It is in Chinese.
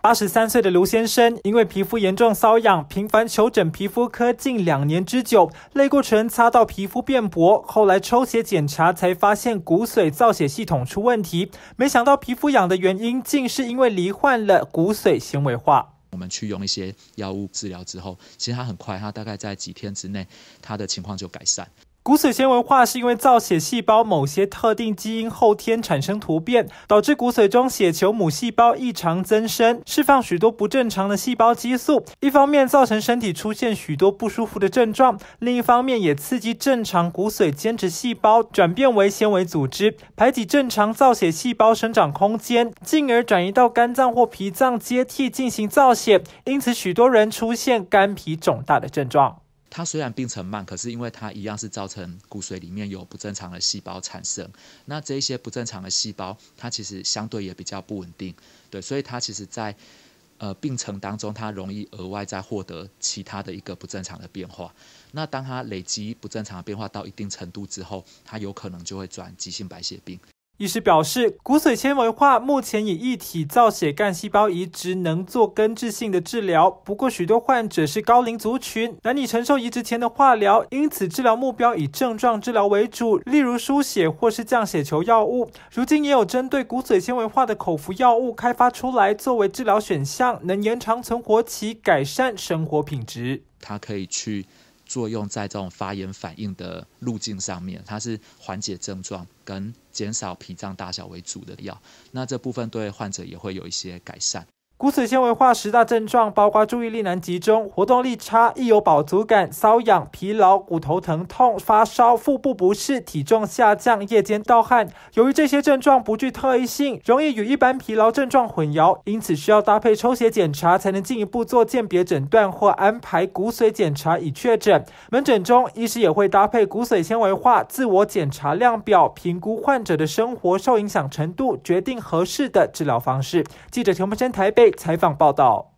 八十三岁的卢先生因为皮肤严重瘙痒，频繁求诊皮肤科近两年之久，类固醇擦到皮肤变薄，后来抽血检查才发现骨髓造血系统出问题，没想到皮肤痒的原因竟是因为罹患了骨髓纤维化。我们去用一些药物治疗之后，其实它很快，它大概在几天之内，它的情况就改善。骨髓纤维化是因为造血细胞某些特定基因后天产生突变，导致骨髓中血球母细胞异常增生，释放许多不正常的细胞激素。一方面造成身体出现许多不舒服的症状，另一方面也刺激正常骨髓间质细胞转变为纤维组织，排挤正常造血细胞生长空间，进而转移到肝脏或脾脏接替进行造血。因此，许多人出现肝脾肿大的症状。它虽然病程慢，可是因为它一样是造成骨髓里面有不正常的细胞产生。那这一些不正常的细胞，它其实相对也比较不稳定，对，所以它其实在呃病程当中，它容易额外再获得其他的一个不正常的变化。那当它累积不正常的变化到一定程度之后，它有可能就会转急性白血病。医师表示，骨髓纤维化目前以一体造血干细胞移植能做根治性的治疗，不过许多患者是高龄族群，难以承受移植前的化疗，因此治疗目标以症状治疗为主，例如输血或是降血球药物。如今也有针对骨髓纤维化的口服药物开发出来，作为治疗选项，能延长存活期，改善生活品质。它可以去。作用在这种发炎反应的路径上面，它是缓解症状跟减少脾脏大小为主的药，那这部分对患者也会有一些改善。骨髓纤维化十大症状包括注意力难集中、活动力差、易有饱足感、瘙痒、疲劳、骨头疼痛、发烧、腹部不适、体重下降、夜间盗汗。由于这些症状不具特异性，容易与一般疲劳症状混淆，因此需要搭配抽血检查才能进一步做鉴别诊断或安排骨髓检查以确诊。门诊中，医师也会搭配骨髓纤维化自我检查量表，评估患者的生活受影响程度，决定合适的治疗方式。记者陈木生台北。采访报道。